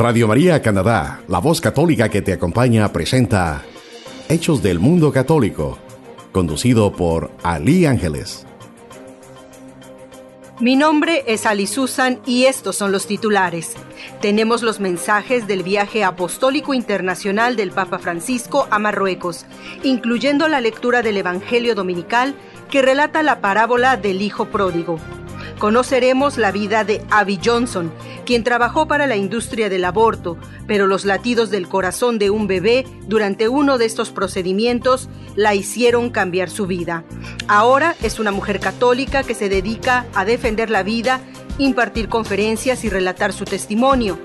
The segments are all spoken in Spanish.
Radio María Canadá, la voz católica que te acompaña, presenta Hechos del Mundo Católico, conducido por Ali Ángeles. Mi nombre es Ali Susan y estos son los titulares. Tenemos los mensajes del viaje apostólico internacional del Papa Francisco a Marruecos, incluyendo la lectura del Evangelio Dominical que relata la parábola del Hijo Pródigo. Conoceremos la vida de Abby Johnson, quien trabajó para la industria del aborto, pero los latidos del corazón de un bebé durante uno de estos procedimientos la hicieron cambiar su vida. Ahora es una mujer católica que se dedica a defender la vida, impartir conferencias y relatar su testimonio.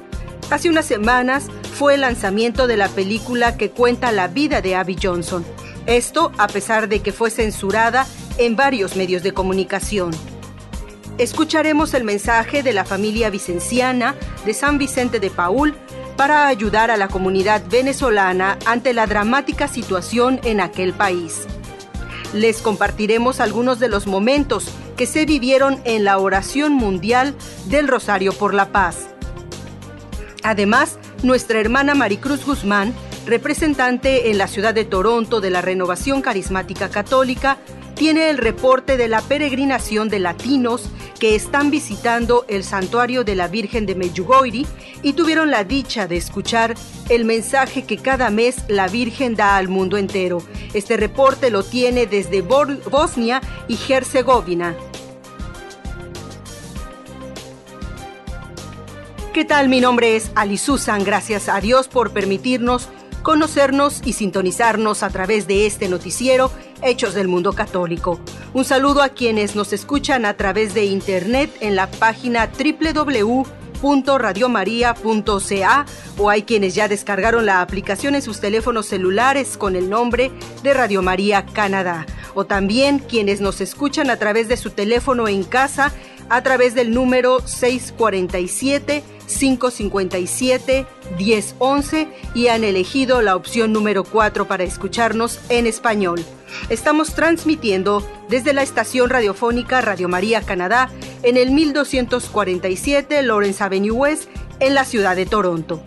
Hace unas semanas fue el lanzamiento de la película que cuenta la vida de Abby Johnson. Esto a pesar de que fue censurada en varios medios de comunicación. Escucharemos el mensaje de la familia vicenciana de San Vicente de Paul para ayudar a la comunidad venezolana ante la dramática situación en aquel país. Les compartiremos algunos de los momentos que se vivieron en la oración mundial del Rosario por la Paz. Además, nuestra hermana Maricruz Guzmán, representante en la ciudad de Toronto de la Renovación Carismática Católica, tiene el reporte de la peregrinación de latinos que están visitando el santuario de la Virgen de Medjugorje y tuvieron la dicha de escuchar el mensaje que cada mes la Virgen da al mundo entero. Este reporte lo tiene desde Bosnia y Herzegovina. ¿Qué tal? Mi nombre es Ali Susan. Gracias a Dios por permitirnos conocernos y sintonizarnos a través de este noticiero Hechos del Mundo Católico. Un saludo a quienes nos escuchan a través de internet en la página www.radiomaria.ca o hay quienes ya descargaron la aplicación en sus teléfonos celulares con el nombre de Radio María Canadá o también quienes nos escuchan a través de su teléfono en casa a través del número 647 557 1011 y han elegido la opción número 4 para escucharnos en español. Estamos transmitiendo desde la estación radiofónica Radio María Canadá en el 1247 Lawrence Avenue West en la ciudad de Toronto.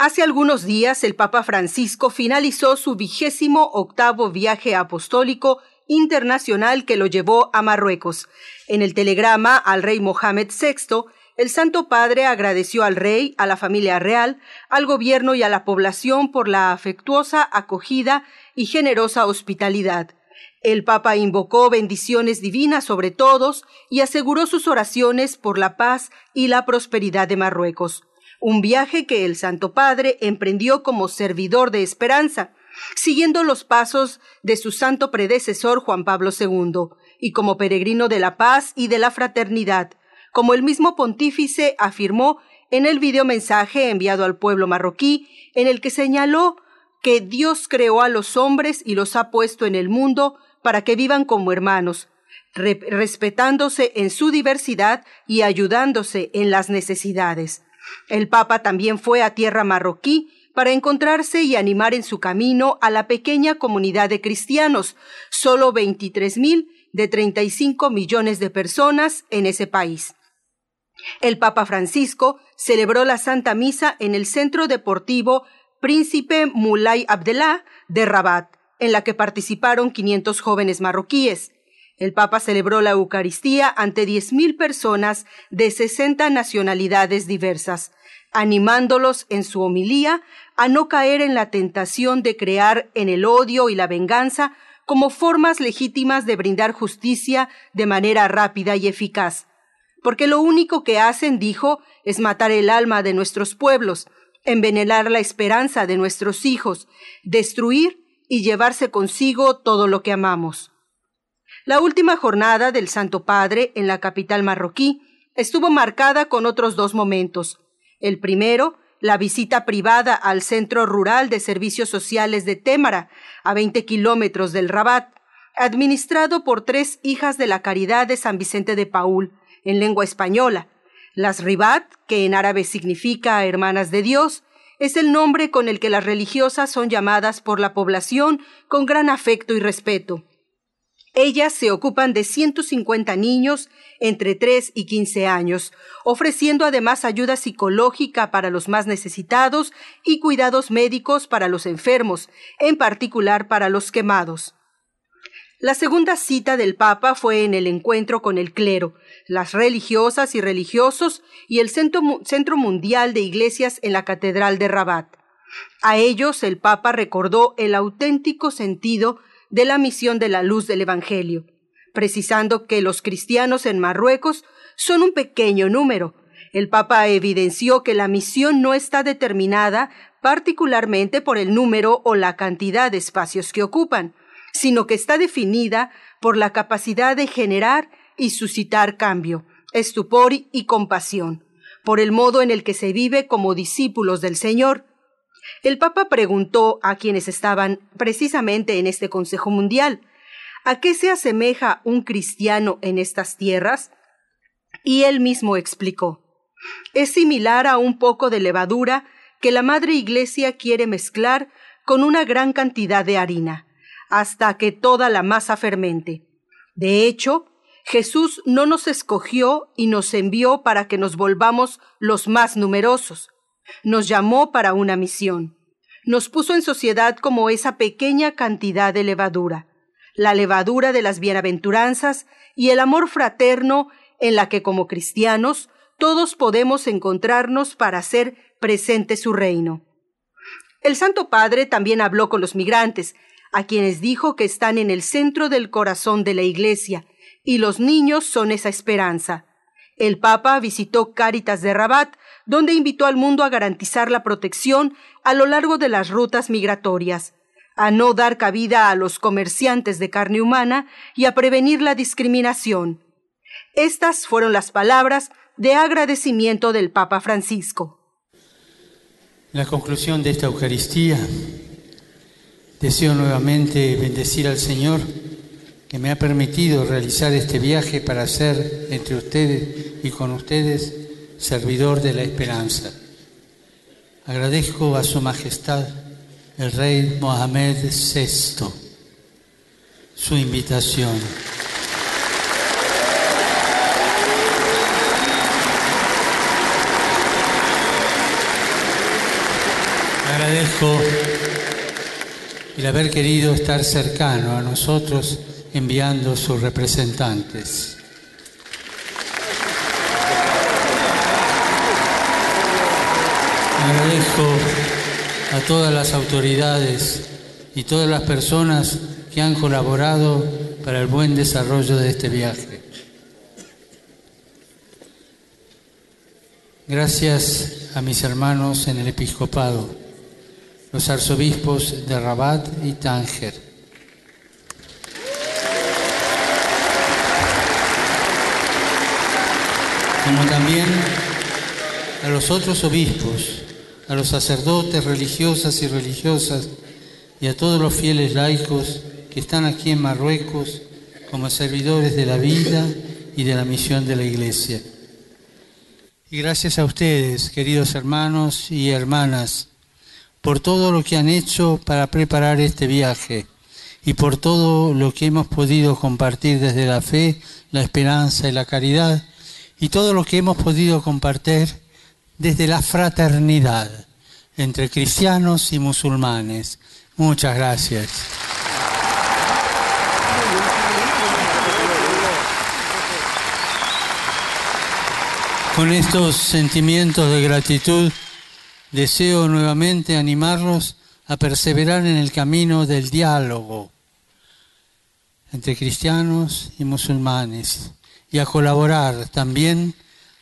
Hace algunos días el Papa Francisco finalizó su vigésimo octavo viaje apostólico internacional que lo llevó a Marruecos. En el telegrama al rey Mohamed VI, el Santo Padre agradeció al rey, a la familia real, al gobierno y a la población por la afectuosa acogida y generosa hospitalidad. El Papa invocó bendiciones divinas sobre todos y aseguró sus oraciones por la paz y la prosperidad de Marruecos un viaje que el Santo Padre emprendió como servidor de esperanza, siguiendo los pasos de su santo predecesor Juan Pablo II, y como peregrino de la paz y de la fraternidad, como el mismo pontífice afirmó en el videomensaje enviado al pueblo marroquí, en el que señaló que Dios creó a los hombres y los ha puesto en el mundo para que vivan como hermanos, respetándose en su diversidad y ayudándose en las necesidades. El Papa también fue a tierra marroquí para encontrarse y animar en su camino a la pequeña comunidad de cristianos, solo 23 mil de 35 millones de personas en ese país. El Papa Francisco celebró la Santa Misa en el Centro Deportivo Príncipe Mulay Abdellah de Rabat, en la que participaron 500 jóvenes marroquíes. El Papa celebró la Eucaristía ante 10.000 personas de 60 nacionalidades diversas, animándolos en su homilía a no caer en la tentación de crear en el odio y la venganza como formas legítimas de brindar justicia de manera rápida y eficaz. Porque lo único que hacen, dijo, es matar el alma de nuestros pueblos, envenenar la esperanza de nuestros hijos, destruir y llevarse consigo todo lo que amamos. La última jornada del Santo Padre en la capital marroquí estuvo marcada con otros dos momentos. El primero, la visita privada al Centro Rural de Servicios Sociales de Témara, a 20 kilómetros del Rabat, administrado por tres hijas de la Caridad de San Vicente de Paul, en lengua española. Las Ribat, que en árabe significa hermanas de Dios, es el nombre con el que las religiosas son llamadas por la población con gran afecto y respeto. Ellas se ocupan de 150 niños entre 3 y 15 años, ofreciendo además ayuda psicológica para los más necesitados y cuidados médicos para los enfermos, en particular para los quemados. La segunda cita del Papa fue en el encuentro con el clero, las religiosas y religiosos y el Centro, Mundial de Iglesias en la Catedral de Rabat. A ellos el Papa recordó el auténtico sentido de la misión de la luz del Evangelio, precisando que los cristianos en Marruecos son un pequeño número. El Papa evidenció que la misión no está determinada particularmente por el número o la cantidad de espacios que ocupan, sino que está definida por la capacidad de generar y suscitar cambio, estupor y compasión, por el modo en el que se vive como discípulos del Señor. El Papa preguntó a quienes estaban precisamente en este Consejo Mundial, ¿a qué se asemeja un cristiano en estas tierras? Y él mismo explicó, es similar a un poco de levadura que la Madre Iglesia quiere mezclar con una gran cantidad de harina hasta que toda la masa fermente. De hecho, Jesús no nos escogió y nos envió para que nos volvamos los más numerosos. Nos llamó para una misión. Nos puso en sociedad como esa pequeña cantidad de levadura, la levadura de las bienaventuranzas y el amor fraterno en la que como cristianos todos podemos encontrarnos para hacer presente su reino. El Santo Padre también habló con los migrantes, a quienes dijo que están en el centro del corazón de la Iglesia, y los niños son esa esperanza. El Papa visitó Cáritas de Rabat, donde invitó al mundo a garantizar la protección a lo largo de las rutas migratorias, a no dar cabida a los comerciantes de carne humana y a prevenir la discriminación. Estas fueron las palabras de agradecimiento del Papa Francisco. La conclusión de esta Eucaristía Deseo nuevamente bendecir al Señor que me ha permitido realizar este viaje para ser entre ustedes y con ustedes servidor de la esperanza. Agradezco a Su Majestad el Rey Mohamed VI su invitación. Agradezco el haber querido estar cercano a nosotros enviando sus representantes. Agradezco a todas las autoridades y todas las personas que han colaborado para el buen desarrollo de este viaje. Gracias a mis hermanos en el episcopado los arzobispos de Rabat y Tánger. Como también a los otros obispos, a los sacerdotes religiosas y religiosas y a todos los fieles laicos que están aquí en Marruecos como servidores de la vida y de la misión de la Iglesia. Y gracias a ustedes, queridos hermanos y hermanas, por todo lo que han hecho para preparar este viaje y por todo lo que hemos podido compartir desde la fe, la esperanza y la caridad y todo lo que hemos podido compartir desde la fraternidad entre cristianos y musulmanes. Muchas gracias. Con estos sentimientos de gratitud, deseo nuevamente animarlos a perseverar en el camino del diálogo entre cristianos y musulmanes y a colaborar también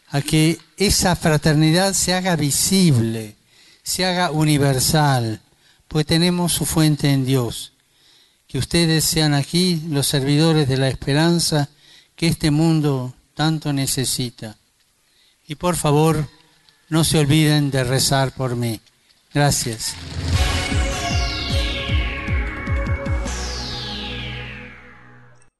a que esa fraternidad se haga visible, se haga universal, pues tenemos su fuente en Dios. Que ustedes sean aquí los servidores de la esperanza que este mundo tanto necesita. Y por favor, no se olviden de rezar por mí. Gracias.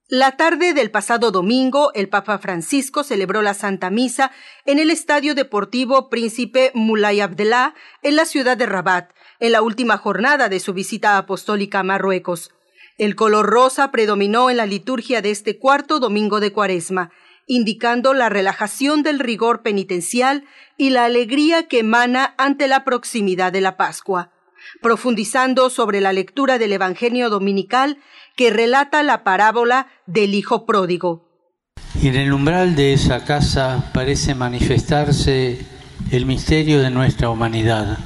La tarde del pasado domingo, el Papa Francisco celebró la Santa Misa en el Estadio Deportivo Príncipe Mulay Abdelá, en la ciudad de Rabat, en la última jornada de su visita apostólica a Marruecos. El color rosa predominó en la liturgia de este cuarto domingo de Cuaresma, indicando la relajación del rigor penitencial y la alegría que emana ante la proximidad de la Pascua. Profundizando sobre la lectura del Evangelio dominical que relata la parábola del Hijo Pródigo. En el umbral de esa casa parece manifestarse el misterio de nuestra humanidad.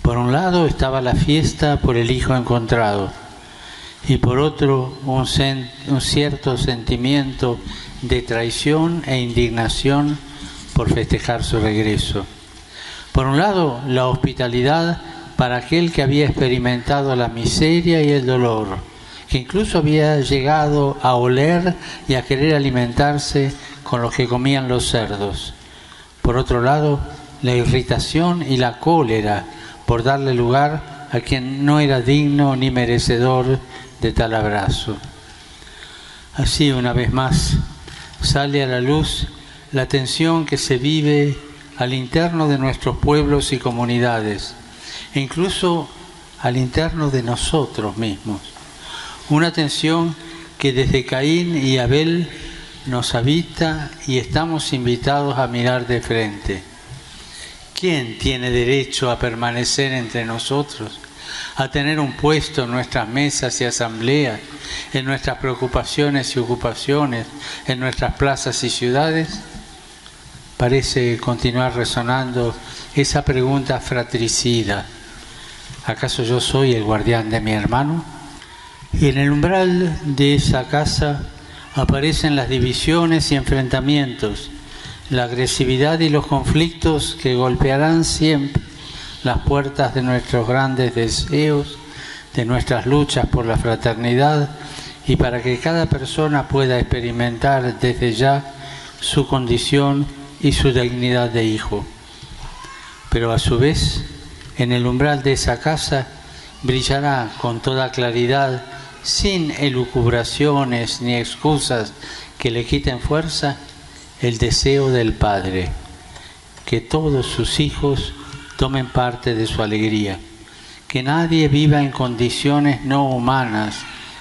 Por un lado estaba la fiesta por el Hijo encontrado y por otro un cierto sentimiento de traición e indignación por festejar su regreso. Por un lado, la hospitalidad para aquel que había experimentado la miseria y el dolor, que incluso había llegado a oler y a querer alimentarse con lo que comían los cerdos. Por otro lado, la irritación y la cólera por darle lugar a quien no era digno ni merecedor de tal abrazo. Así, una vez más, sale a la luz la tensión que se vive al interno de nuestros pueblos y comunidades, e incluso al interno de nosotros mismos. Una tensión que desde Caín y Abel nos habita y estamos invitados a mirar de frente. ¿Quién tiene derecho a permanecer entre nosotros? a tener un puesto en nuestras mesas y asambleas, en nuestras preocupaciones y ocupaciones, en nuestras plazas y ciudades? Parece continuar resonando esa pregunta fratricida. ¿Acaso yo soy el guardián de mi hermano? Y en el umbral de esa casa aparecen las divisiones y enfrentamientos, la agresividad y los conflictos que golpearán siempre las puertas de nuestros grandes deseos, de nuestras luchas por la fraternidad y para que cada persona pueda experimentar desde ya su condición y su dignidad de hijo. Pero a su vez, en el umbral de esa casa brillará con toda claridad, sin elucubraciones ni excusas que le quiten fuerza, el deseo del Padre, que todos sus hijos tomen parte de su alegría. Que nadie viva en condiciones no humanas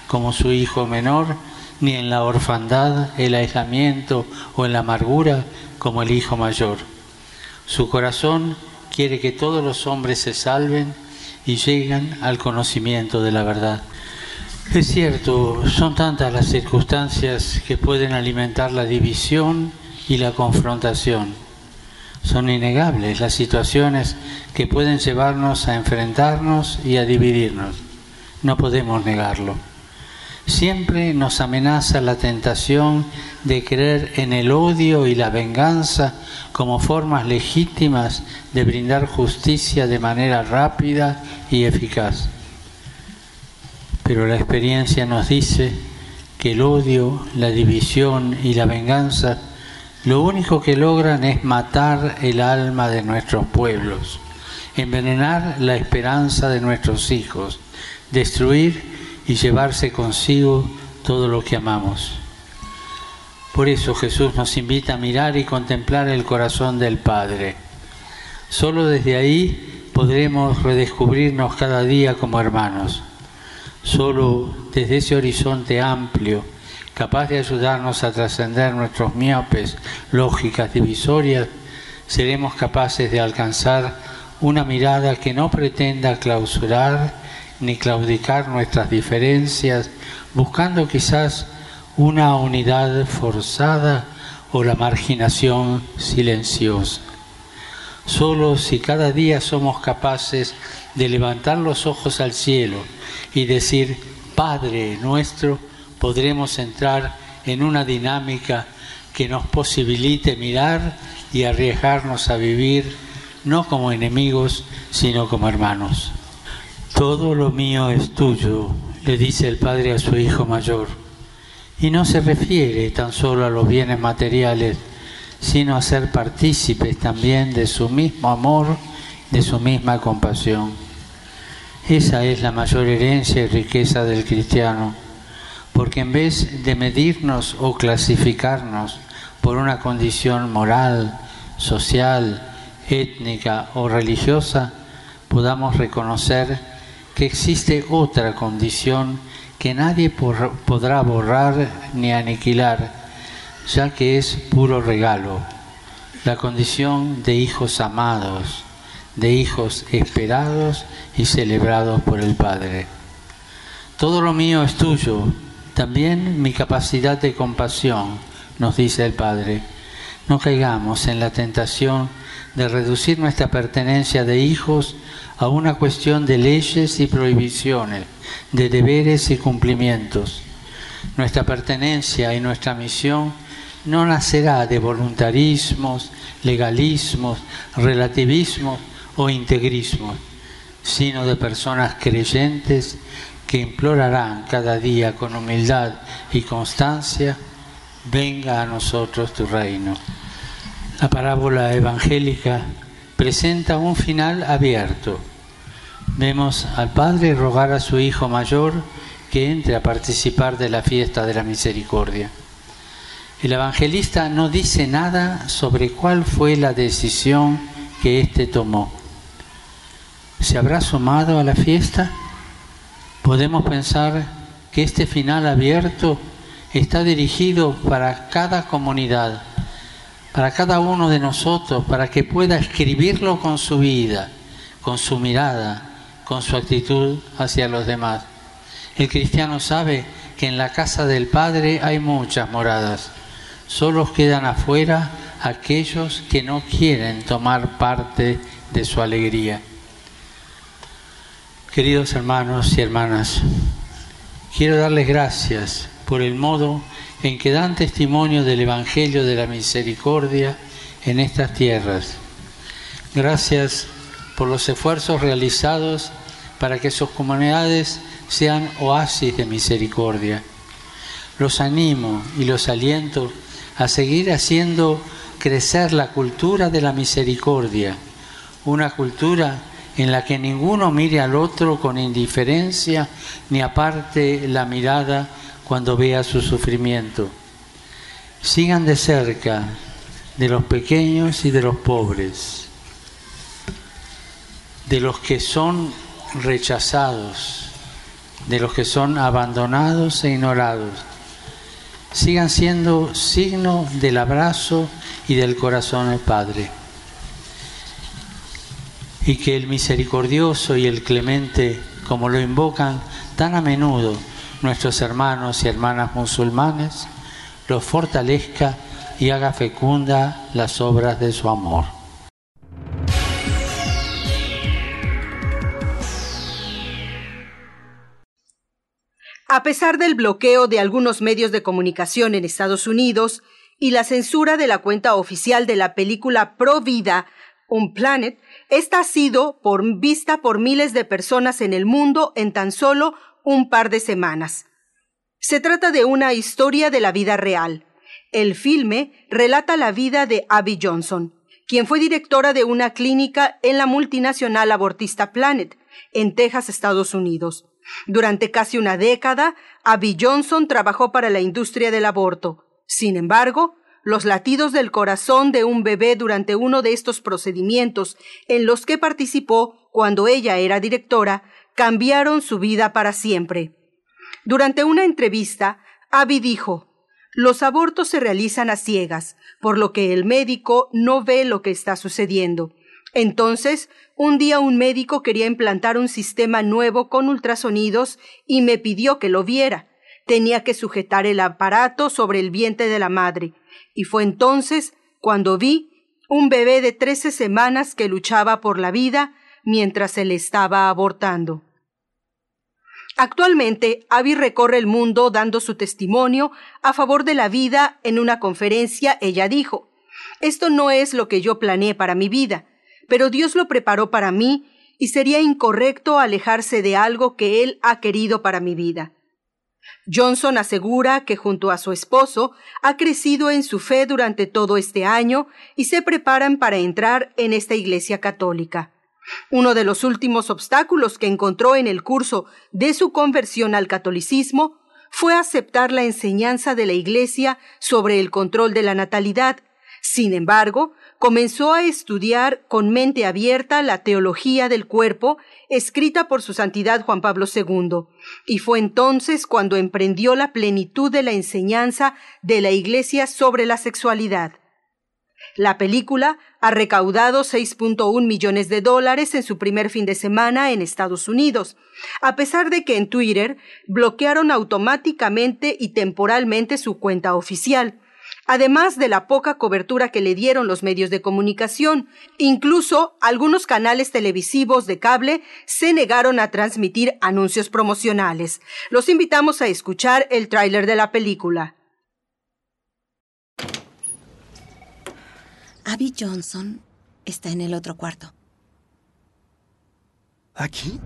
como su hijo menor, ni en la orfandad, el aislamiento o en la amargura como el hijo mayor. Su corazón quiere que todos los hombres se salven y lleguen al conocimiento de la verdad. Es cierto, son tantas las circunstancias que pueden alimentar la división y la confrontación son innegables las situaciones que pueden llevarnos a enfrentarnos y a dividirnos. No podemos negarlo. Siempre nos amenaza la tentación de creer en el odio y la venganza como formas legítimas de brindar justicia de manera rápida y eficaz. Pero la experiencia nos dice que el odio, la división y la venganza lo único que logran es matar el alma de nuestros pueblos, envenenar la esperanza de nuestros hijos, destruir y llevarse consigo todo lo que amamos. Por eso Jesús nos invita a mirar y contemplar el corazón del Padre. Solo desde ahí podremos redescubrirnos cada día como hermanos. Solo desde ese horizonte amplio capaz de ayudarnos a trascender nuestros miopes, lógicas divisorias, seremos capaces de alcanzar una mirada que no pretenda clausurar ni claudicar nuestras diferencias, buscando quizás una unidad forzada o la marginación silenciosa. Solo si cada día somos capaces de levantar los ojos al cielo y decir, Padre nuestro, podremos entrar en una dinámica que nos posibilite mirar y arriesgarnos a vivir no como enemigos, sino como hermanos. Todo lo mío es tuyo, le dice el padre a su hijo mayor, y no se refiere tan solo a los bienes materiales, sino a ser partícipes también de su mismo amor, de su misma compasión. Esa es la mayor herencia y riqueza del cristiano porque en vez de medirnos o clasificarnos por una condición moral, social, étnica o religiosa, podamos reconocer que existe otra condición que nadie podrá borrar ni aniquilar, ya que es puro regalo, la condición de hijos amados, de hijos esperados y celebrados por el Padre. Todo lo mío es tuyo, también mi capacidad de compasión, nos dice el Padre. No caigamos en la tentación de reducir nuestra pertenencia de hijos a una cuestión de leyes y prohibiciones, de deberes y cumplimientos. Nuestra pertenencia y nuestra misión no nacerá de voluntarismos, legalismos, relativismos o integrismos, sino de personas creyentes que implorarán cada día con humildad y constancia, venga a nosotros tu reino. La parábola evangélica presenta un final abierto. Vemos al Padre rogar a su Hijo mayor que entre a participar de la fiesta de la misericordia. El evangelista no dice nada sobre cuál fue la decisión que éste tomó. ¿Se habrá sumado a la fiesta? Podemos pensar que este final abierto está dirigido para cada comunidad para cada uno de nosotros, para que pueda escribirlo con su vida, con su mirada, con su actitud hacia los demás. El cristiano sabe que en la casa del Padre hay muchas moradas, solo quedan afuera aquellos que no quieren tomar parte de su alegría. Queridos hermanos y hermanas, quiero darles gracias por el modo en que dan testimonio del Evangelio de la Misericordia en estas tierras. Gracias por los esfuerzos realizados para que sus comunidades sean oasis de misericordia. Los animo y los aliento a seguir haciendo crecer la cultura de la misericordia, una cultura en la que ninguno mire al otro con indiferencia ni aparte la mirada cuando vea su sufrimiento. Sigan de cerca de los pequeños y de los pobres, de los que son rechazados, de los que son abandonados e ignorados. Sigan siendo signo del abrazo y del corazón del Padre. Y que el misericordioso y el clemente, como lo invocan tan a menudo, nuestros hermanos y hermanas musulmanes, los fortalezca y haga fecunda las obras de su amor. A pesar del bloqueo de algunos medios de comunicación en Estados Unidos y la censura de la cuenta oficial de la película Pro Vida, Un Planet, esta ha sido por, vista por miles de personas en el mundo en tan solo un par de semanas. Se trata de una historia de la vida real. El filme relata la vida de Abby Johnson, quien fue directora de una clínica en la multinacional abortista Planet, en Texas, Estados Unidos. Durante casi una década, Abby Johnson trabajó para la industria del aborto. Sin embargo, los latidos del corazón de un bebé durante uno de estos procedimientos en los que participó cuando ella era directora cambiaron su vida para siempre. Durante una entrevista, Abby dijo, los abortos se realizan a ciegas, por lo que el médico no ve lo que está sucediendo. Entonces, un día un médico quería implantar un sistema nuevo con ultrasonidos y me pidió que lo viera. Tenía que sujetar el aparato sobre el vientre de la madre. Y fue entonces cuando vi un bebé de trece semanas que luchaba por la vida mientras se le estaba abortando. Actualmente, Abby recorre el mundo dando su testimonio a favor de la vida. En una conferencia, ella dijo, Esto no es lo que yo planeé para mi vida, pero Dios lo preparó para mí y sería incorrecto alejarse de algo que Él ha querido para mi vida. Johnson asegura que junto a su esposo ha crecido en su fe durante todo este año y se preparan para entrar en esta iglesia católica. Uno de los últimos obstáculos que encontró en el curso de su conversión al catolicismo fue aceptar la enseñanza de la Iglesia sobre el control de la natalidad. Sin embargo, comenzó a estudiar con mente abierta la teología del cuerpo escrita por su santidad Juan Pablo II, y fue entonces cuando emprendió la plenitud de la enseñanza de la Iglesia sobre la sexualidad. La película ha recaudado 6.1 millones de dólares en su primer fin de semana en Estados Unidos, a pesar de que en Twitter bloquearon automáticamente y temporalmente su cuenta oficial, además de la poca cobertura que le dieron los medios de comunicación. Incluso algunos canales televisivos de cable se negaron a transmitir anuncios promocionales. Los invitamos a escuchar el tráiler de la película. Abby Johnson está en el otro cuarto. ¿Aquí?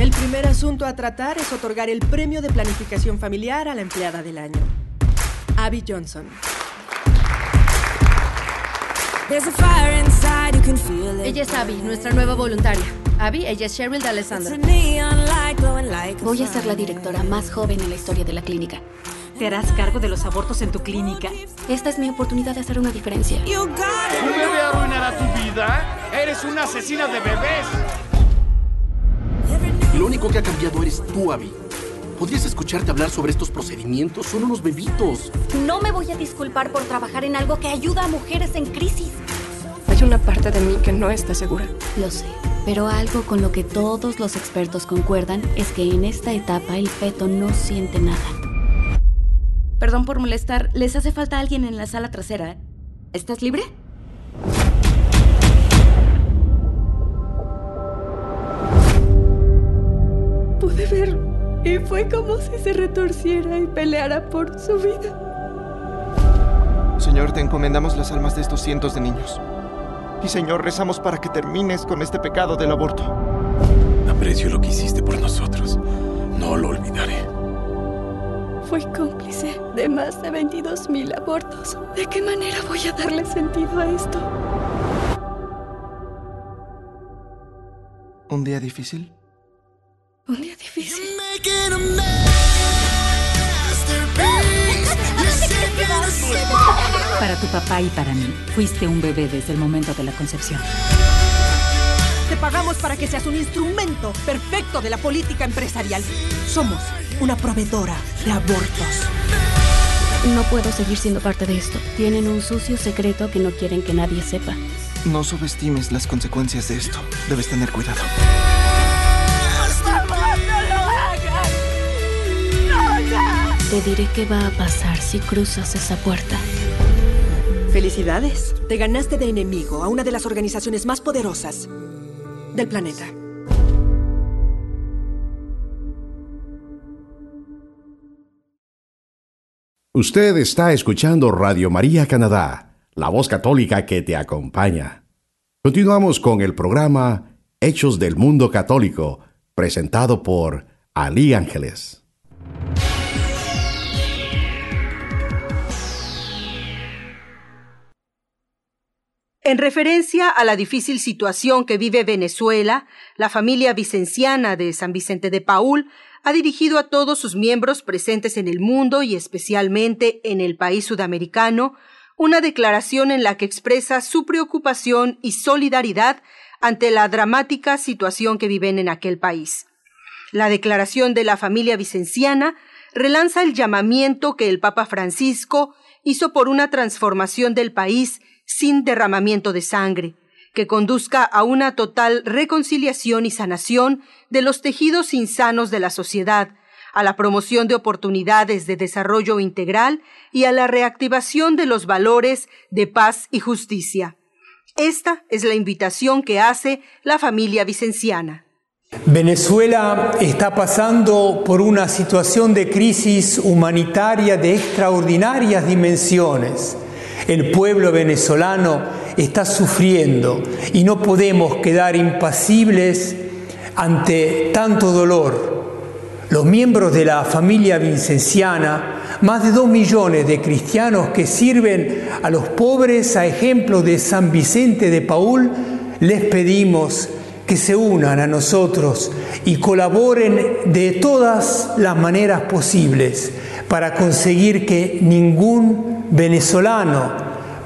El primer asunto a tratar es otorgar el premio de planificación familiar a la empleada del año. Abby Johnson. Ella es Abby, nuestra nueva voluntaria. Abby, ella es Cheryl de Alessandro. Voy a ser la directora más joven en la historia de la clínica. ¿Te harás cargo de los abortos en tu clínica? Esta es mi oportunidad de hacer una diferencia. ¿Un bebé arruinará tu vida? ¡Eres una asesina de bebés! Lo único que ha cambiado eres tú, Abby. ¿Podrías escucharte hablar sobre estos procedimientos? Son unos bebitos. No me voy a disculpar por trabajar en algo que ayuda a mujeres en crisis. Hay una parte de mí que no está segura. Lo sé, pero algo con lo que todos los expertos concuerdan es que en esta etapa el feto no siente nada. Perdón por molestar, ¿les hace falta alguien en la sala trasera? ¿Estás libre? Pude ver y fue como si se retorciera y peleara por su vida. Señor, te encomendamos las almas de estos cientos de niños. Y Señor, rezamos para que termines con este pecado del aborto. Aprecio lo que hiciste por nosotros. No lo olvidaré. Fui cómplice de más de 22 mil abortos. ¿De qué manera voy a darle sentido a esto? ¿Un día difícil? Un día difícil. Para tu papá y para mí, fuiste un bebé desde el momento de la concepción. Te pagamos para que seas un instrumento perfecto de la política empresarial. Somos una proveedora de abortos. No puedo seguir siendo parte de esto. Tienen un sucio secreto que no quieren que nadie sepa. No subestimes las consecuencias de esto. Debes tener cuidado. Te diré qué va a pasar si cruzas esa puerta. Felicidades. Te ganaste de enemigo a una de las organizaciones más poderosas del planeta. Usted está escuchando Radio María Canadá, la voz católica que te acompaña. Continuamos con el programa Hechos del Mundo Católico, presentado por Ali Ángeles. En referencia a la difícil situación que vive Venezuela, la familia vicenciana de San Vicente de Paul ha dirigido a todos sus miembros presentes en el mundo y especialmente en el país sudamericano una declaración en la que expresa su preocupación y solidaridad ante la dramática situación que viven en aquel país. La declaración de la familia vicenciana relanza el llamamiento que el Papa Francisco hizo por una transformación del país sin derramamiento de sangre, que conduzca a una total reconciliación y sanación de los tejidos insanos de la sociedad, a la promoción de oportunidades de desarrollo integral y a la reactivación de los valores de paz y justicia. Esta es la invitación que hace la familia vicenciana. Venezuela está pasando por una situación de crisis humanitaria de extraordinarias dimensiones. El pueblo venezolano está sufriendo y no podemos quedar impasibles ante tanto dolor. Los miembros de la familia vincenciana, más de dos millones de cristianos que sirven a los pobres a ejemplo de San Vicente de Paul, les pedimos que se unan a nosotros y colaboren de todas las maneras posibles para conseguir que ningún venezolano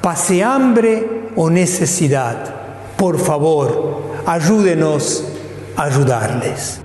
pase hambre o necesidad. Por favor, ayúdenos a ayudarles.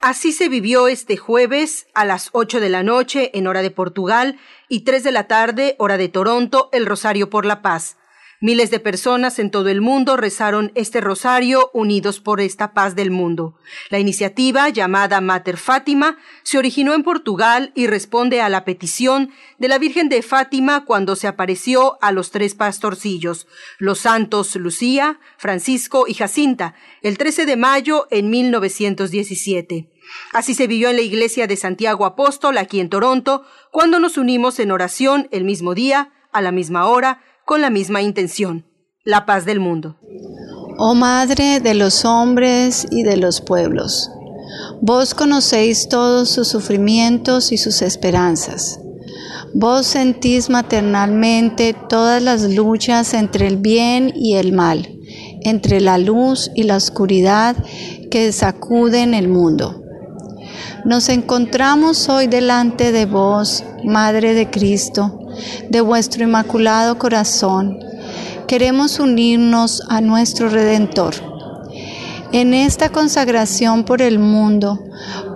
Así se vivió este jueves a las 8 de la noche en hora de Portugal y 3 de la tarde hora de Toronto el Rosario por la Paz. Miles de personas en todo el mundo rezaron este rosario unidos por esta paz del mundo. La iniciativa, llamada Mater Fátima, se originó en Portugal y responde a la petición de la Virgen de Fátima cuando se apareció a los tres pastorcillos, los santos Lucía, Francisco y Jacinta, el 13 de mayo en 1917. Así se vivió en la iglesia de Santiago Apóstol, aquí en Toronto, cuando nos unimos en oración el mismo día, a la misma hora, con la misma intención, la paz del mundo. Oh Madre de los hombres y de los pueblos, vos conocéis todos sus sufrimientos y sus esperanzas. Vos sentís maternalmente todas las luchas entre el bien y el mal, entre la luz y la oscuridad que sacuden el mundo. Nos encontramos hoy delante de vos, Madre de Cristo, de vuestro inmaculado corazón, queremos unirnos a nuestro Redentor. En esta consagración por el mundo,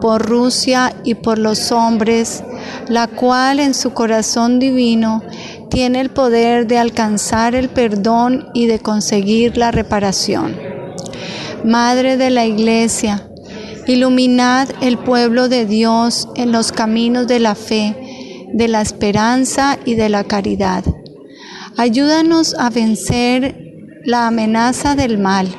por Rusia y por los hombres, la cual en su corazón divino tiene el poder de alcanzar el perdón y de conseguir la reparación. Madre de la Iglesia, iluminad el pueblo de Dios en los caminos de la fe de la esperanza y de la caridad. Ayúdanos a vencer la amenaza del mal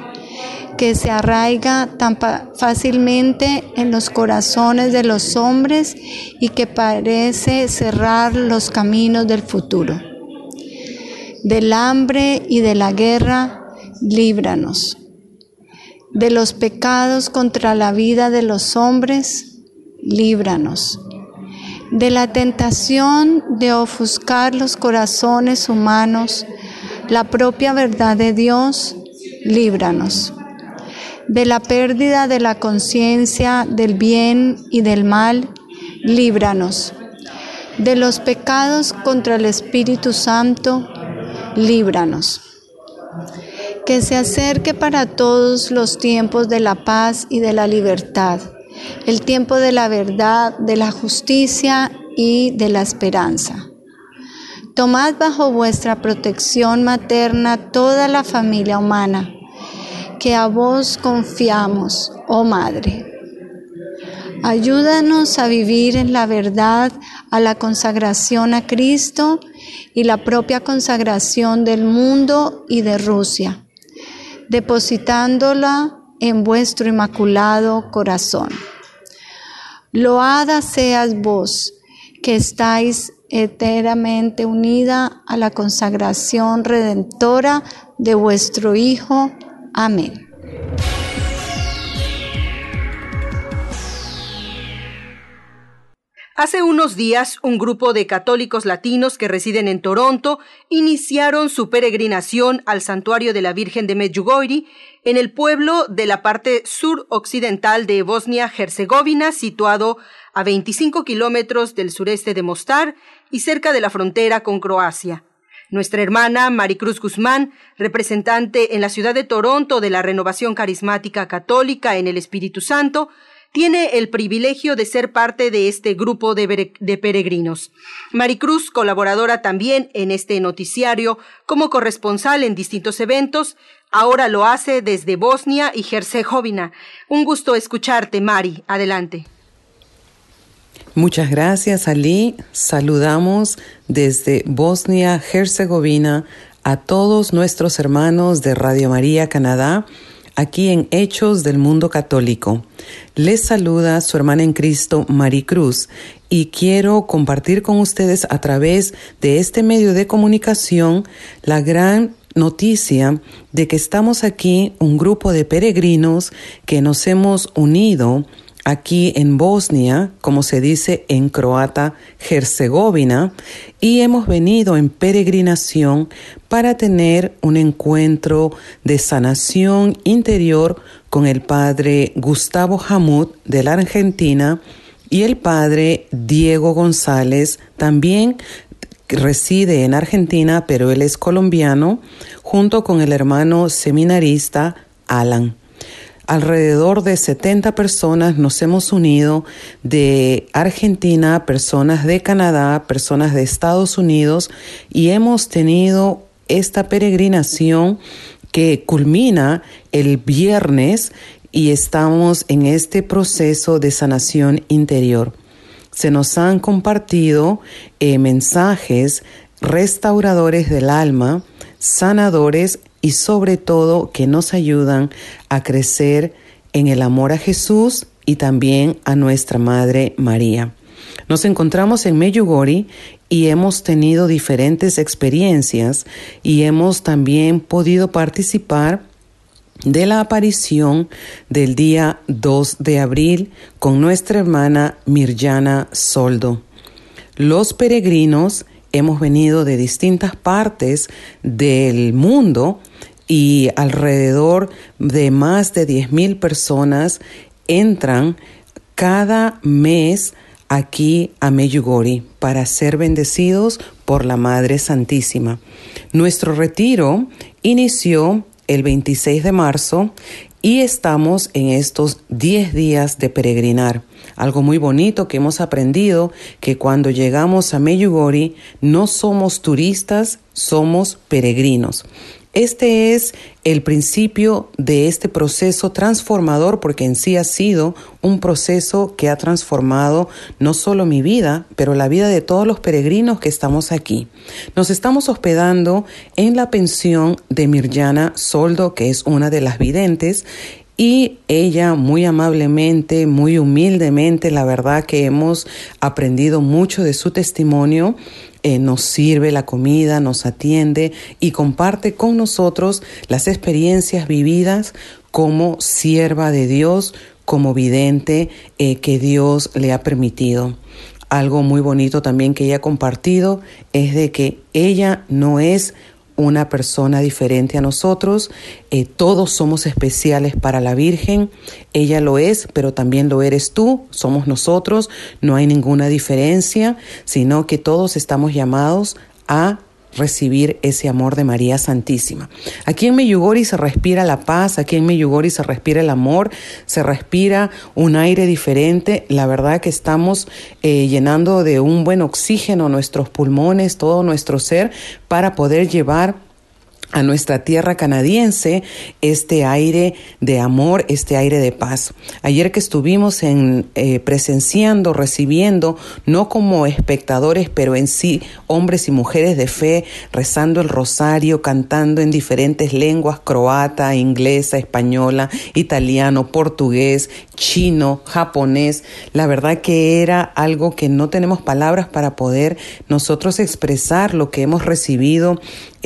que se arraiga tan fácilmente en los corazones de los hombres y que parece cerrar los caminos del futuro. Del hambre y de la guerra, líbranos. De los pecados contra la vida de los hombres, líbranos de la tentación de ofuscar los corazones humanos, la propia verdad de Dios, líbranos. De la pérdida de la conciencia del bien y del mal, líbranos. De los pecados contra el Espíritu Santo, líbranos. Que se acerque para todos los tiempos de la paz y de la libertad el tiempo de la verdad, de la justicia y de la esperanza. Tomad bajo vuestra protección materna toda la familia humana, que a vos confiamos, oh Madre. Ayúdanos a vivir en la verdad, a la consagración a Cristo y la propia consagración del mundo y de Rusia, depositándola en vuestro inmaculado corazón. Loada seas vos, que estáis eternamente unida a la consagración redentora de vuestro Hijo. Amén. Hace unos días, un grupo de católicos latinos que residen en Toronto iniciaron su peregrinación al santuario de la Virgen de Medjugorje en el pueblo de la parte suroccidental de Bosnia-Herzegovina, situado a 25 kilómetros del sureste de Mostar y cerca de la frontera con Croacia. Nuestra hermana Maricruz Guzmán, representante en la ciudad de Toronto de la Renovación Carismática Católica en el Espíritu Santo, tiene el privilegio de ser parte de este grupo de, peregrinos. Maricruz, colaboradora también en este noticiario como corresponsal en distintos eventos, ahora lo hace desde Bosnia y Herzegovina. Un gusto escucharte, Mari. Adelante. Muchas gracias, Ali. Saludamos desde Bosnia-Herzegovina a todos nuestros hermanos de Radio María Canadá aquí en Hechos del Mundo Católico. Les saluda su hermana en Cristo, Maricruz, y quiero compartir con ustedes a través de este medio de comunicación la gran noticia de que estamos aquí, un grupo de peregrinos que nos hemos unido aquí en Bosnia, como se dice en croata, Herzegovina, y hemos venido en peregrinación para tener un encuentro de sanación interior con el padre Gustavo Hamud de la Argentina, Y el padre Diego González también reside en Argentina, pero él es colombiano, junto con el hermano seminarista Alan. Alrededor de 70 personas nos hemos unido de Argentina, personas de Canadá, personas de Estados Unidos y hemos tenido esta peregrinación que culmina el viernes y estamos en este proceso de sanación interior. Se nos han compartido eh, mensajes restauradores del alma, sanadores y sobre todo que nos ayudan a crecer en el amor a Jesús y también a nuestra Madre María. Nos encontramos en Meyugori y hemos tenido diferentes experiencias y hemos también podido participar de la aparición del día 2 de abril con nuestra hermana Mirjana Soldo. Los peregrinos hemos venido de distintas partes del mundo y alrededor de más de 10.000 personas entran cada mes aquí a Meyugori para ser bendecidos por la Madre Santísima. Nuestro retiro inició el 26 de marzo y estamos en estos 10 días de peregrinar. Algo muy bonito que hemos aprendido que cuando llegamos a Meyugori no somos turistas, somos peregrinos. Este es el principio de este proceso transformador porque en sí ha sido un proceso que ha transformado no solo mi vida, pero la vida de todos los peregrinos que estamos aquí. Nos estamos hospedando en la pensión de Mirjana Soldo, que es una de las videntes, y ella muy amablemente, muy humildemente, la verdad que hemos aprendido mucho de su testimonio eh, nos sirve la comida, nos atiende y comparte con nosotros las experiencias vividas como sierva de Dios, como vidente eh, que Dios le ha permitido. Algo muy bonito también que ella ha compartido es de que ella no es una persona diferente a nosotros. Eh, todos somos especiales para la Virgen. Ella lo es, pero también lo eres tú. Somos nosotros. No hay ninguna diferencia, sino que todos estamos llamados a recibir ese amor de María Santísima. Aquí en Meyugori se respira la paz, aquí en Meyugori se respira el amor, se respira un aire diferente. La verdad que estamos eh, llenando de un buen oxígeno nuestros pulmones, todo nuestro ser, para poder llevar a nuestra tierra canadiense este aire de amor, este aire de paz. Ayer que estuvimos en eh, presenciando, recibiendo, no como espectadores, pero en sí hombres y mujeres de fe, rezando el rosario, cantando en diferentes lenguas, croata, inglesa, española, italiano, portugués, chino, japonés. La verdad que era algo que no tenemos palabras para poder nosotros expresar lo que hemos recibido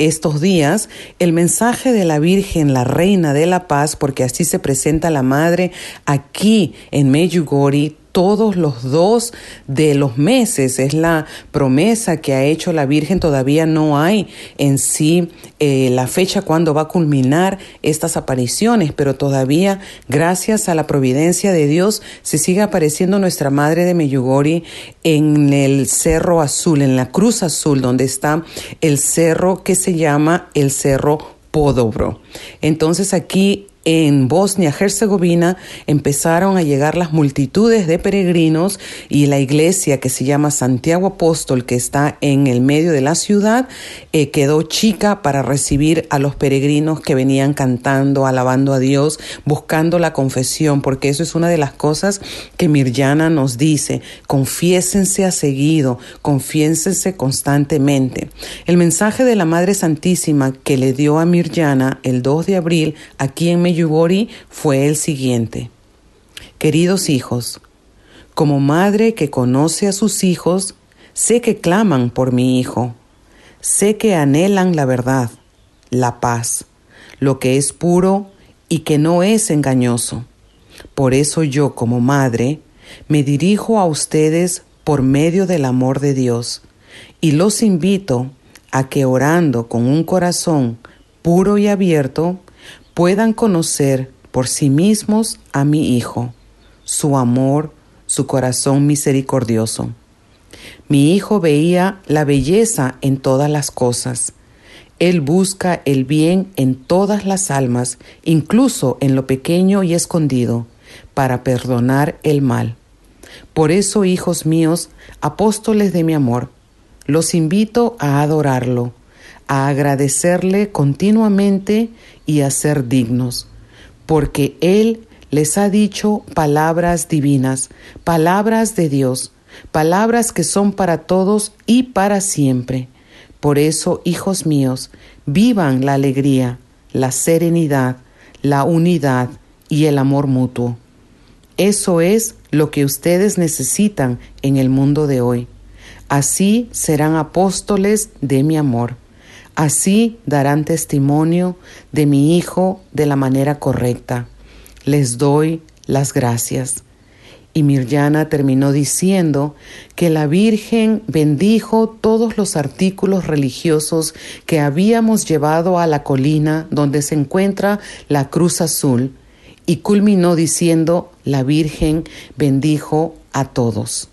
estos días el mensaje de la Virgen, la Reina de la Paz, porque así se presenta la Madre aquí en Medjugorje todos los dos de los meses. Es la promesa que ha hecho la Virgen. Todavía no hay en sí eh, la fecha cuando va a culminar estas apariciones, pero todavía, gracias a la providencia de Dios, se sigue apareciendo nuestra Madre de Meyugori en el Cerro Azul, en la Cruz Azul, donde está el cerro que se llama el Cerro Podobro. Entonces aquí en Bosnia-Herzegovina empezaron a llegar las multitudes de peregrinos y la iglesia que se llama Santiago Apóstol, que está en el medio de la ciudad, eh, quedó chica para recibir a los peregrinos que venían cantando, alabando a Dios, buscando la confesión, porque eso es una de las cosas que Mirjana nos dice, confiésense a seguido, confiésense constantemente. El mensaje de la Madre Santísima que le dio a Mirjana el 2 de abril aquí en Yugori fue el siguiente. Queridos hijos, como madre que conoce a sus hijos, sé que claman por mi hijo, sé que anhelan la verdad, la paz, lo que es puro y que no es engañoso. Por eso yo como madre me dirijo a ustedes por medio del amor de Dios y los invito a que orando con un corazón puro y abierto, puedan conocer por sí mismos a mi Hijo, su amor, su corazón misericordioso. Mi hijo veía la belleza en todas las cosas. Él busca el bien en todas las almas, incluso en lo pequeño y escondido, para perdonar el mal. Por eso, hijos míos, apóstoles de mi amor, los invito a adorarlo, a agradecerle continuamente y a ser dignos, porque Él les ha dicho palabras divinas, palabras de Dios, palabras que son para todos y para siempre. Por eso, hijos míos, vivan la alegría, la serenidad, la unidad y el amor mutuo. Eso es lo que ustedes necesitan en el mundo de hoy. Así serán apóstoles de mi amor. Así darán testimonio de mi Hijo de la manera correcta. Les doy las gracias. Y Mirjana terminó diciendo que la Virgen bendijo todos los artículos religiosos que habíamos llevado a la colina donde se encuentra la Cruz Azul y culminó diciendo, la Virgen bendijo a todos.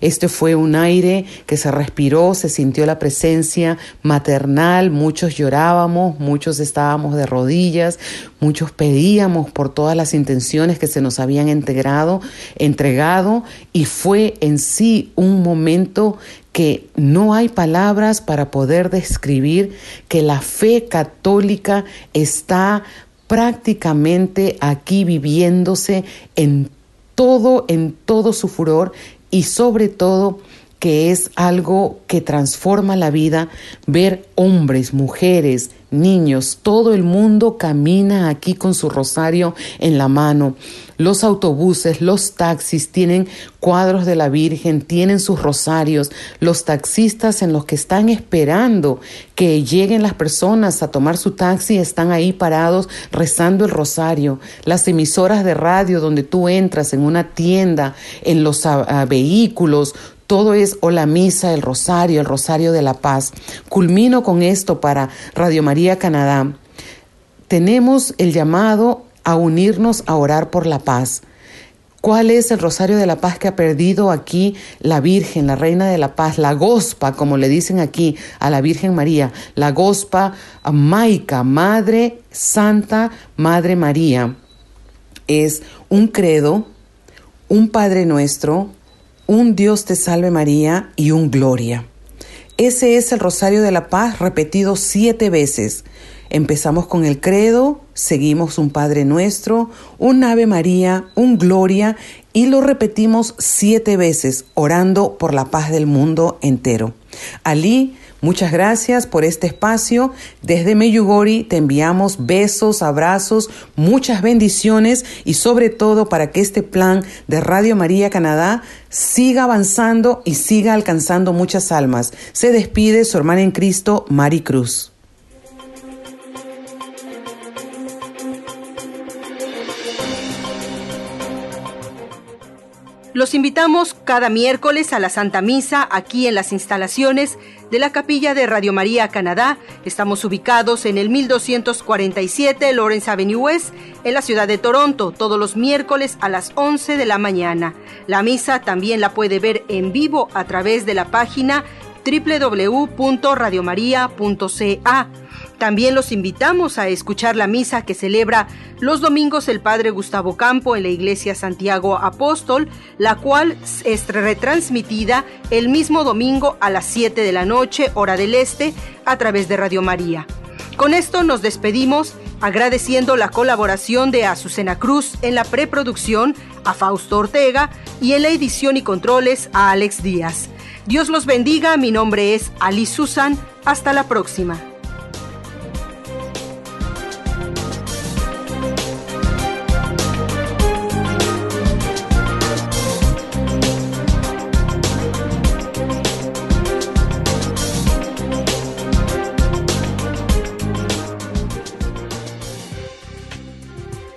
Este fue un aire que se respiró, se sintió la presencia maternal, muchos llorábamos, muchos estábamos de rodillas, muchos pedíamos por todas las intenciones que se nos habían integrado, entregado y fue en sí un momento que no hay palabras para poder describir que la fe católica está prácticamente aquí viviéndose en todo, en todo su furor y sobre todo que es algo que transforma la vida, ver hombres, mujeres, niños, todo el mundo camina aquí con su rosario en la mano. Los autobuses, los taxis tienen cuadros de la Virgen, tienen sus rosarios. Los taxistas en los que están esperando que lleguen las personas a tomar su taxi están ahí parados rezando el rosario. Las emisoras de radio donde tú entras en una tienda, en los vehículos, todo es o la misa, el rosario, el rosario de la paz. Culmino con esto para Radio María Canadá. Tenemos el llamado a unirnos a orar por la paz. ¿Cuál es el rosario de la paz que ha perdido aquí la Virgen, la Reina de la Paz, la Gospa, como le dicen aquí a la Virgen María, la Gospa Maica, Madre Santa, Madre María? Es un credo, un Padre Nuestro, un Dios te salve María y un Gloria. Ese es el Rosario de la Paz repetido siete veces. Empezamos con el credo, seguimos un Padre Nuestro, un Ave María, un Gloria y lo repetimos siete veces, orando por la paz del mundo entero. Allí Muchas gracias por este espacio. Desde Meyugori te enviamos besos, abrazos, muchas bendiciones y sobre todo para que este plan de Radio María Canadá siga avanzando y siga alcanzando muchas almas. Se despide su hermana en Cristo, Mari Cruz. Los invitamos cada miércoles a la Santa Misa aquí en las instalaciones de la Capilla de Radio María Canadá. Estamos ubicados en el 1247 Lawrence Avenue West, en la ciudad de Toronto, todos los miércoles a las 11 de la mañana. La misa también la puede ver en vivo a través de la página www.radiomaria.ca. También los invitamos a escuchar la misa que celebra los domingos el Padre Gustavo Campo en la Iglesia Santiago Apóstol, la cual es retransmitida el mismo domingo a las 7 de la noche, hora del este, a través de Radio María. Con esto nos despedimos agradeciendo la colaboración de Azucena Cruz en la preproducción, a Fausto Ortega y en la edición y controles a Alex Díaz. Dios los bendiga, mi nombre es Ali Susan, hasta la próxima.